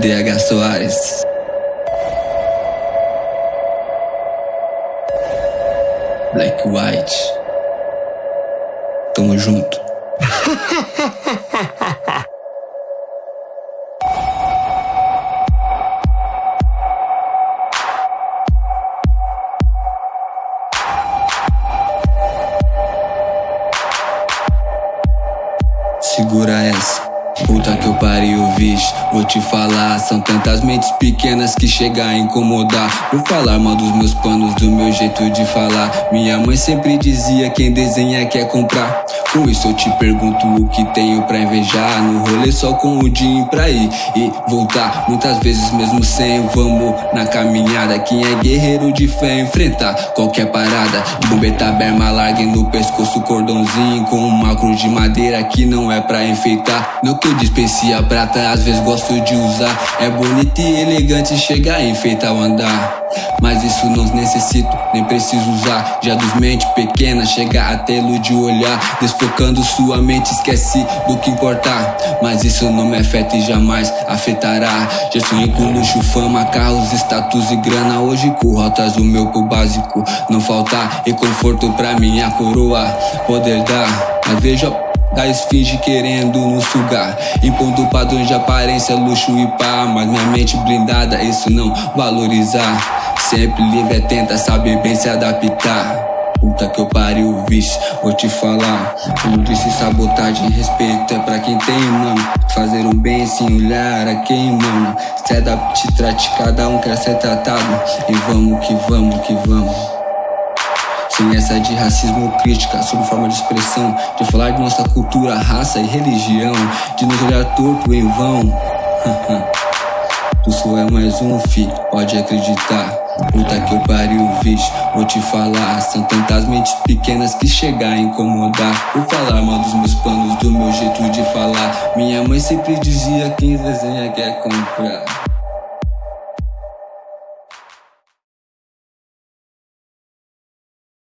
DH Soares. Black White. Tamo junto. Segura essa. Puta que eu pariu, vixe, vou te falar. São tantas mentes pequenas que chega a incomodar. Vou falar mal dos meus planos, do meu jeito de falar. Minha mãe sempre dizia: quem desenha quer comprar. Com isso eu te pergunto o que tenho pra invejar. No rolê só com o dinheiro pra ir e voltar. Muitas vezes mesmo sem, vamos na caminhada. Quem é guerreiro de fé enfrentar qualquer parada. De bombeta, berma larga e no pescoço cordãozinho. Com uma cruz de madeira que não é pra enfeitar. Não que eu dispense a prata, às vezes gosto de usar. É bonito e elegante, chega a enfeitar o andar. Mas isso não necessito, nem preciso usar. Já dos mente pequena, chega até ilude o olhar. Desfocando sua mente, esquece do que importar. Mas isso não me afeta e jamais afetará. Já sonhei com luxo, fama, carros, status e grana. Hoje corro atrás do meu pro básico. Não faltar e conforto pra minha coroa poder dar. Mas vejo a da esfinge querendo nos sugar Impondo padrões de aparência, luxo e pá Mas minha mente blindada, isso não valorizar Sempre livre, tenta saber bem se adaptar. Puta que eu pariu, vixe, vou te falar. Como disse, sabotagem respeito é pra quem tem, mano. Fazer um bem sem olhar a quem, mano. Se adapte, trate, cada um quer ser tratado. E vamos que vamos que vamos. Sem essa de racismo crítica, sob forma de expressão, de falar de nossa cultura, raça e religião, de nos olhar torto em vão. tu só é mais um fi, pode acreditar. Puta que eu pariu, vixe, vou te falar. São tantas mentes pequenas que chegam a incomodar. Por falar mal dos meus planos, do meu jeito de falar. Minha mãe sempre dizia: quem desenha quer comprar.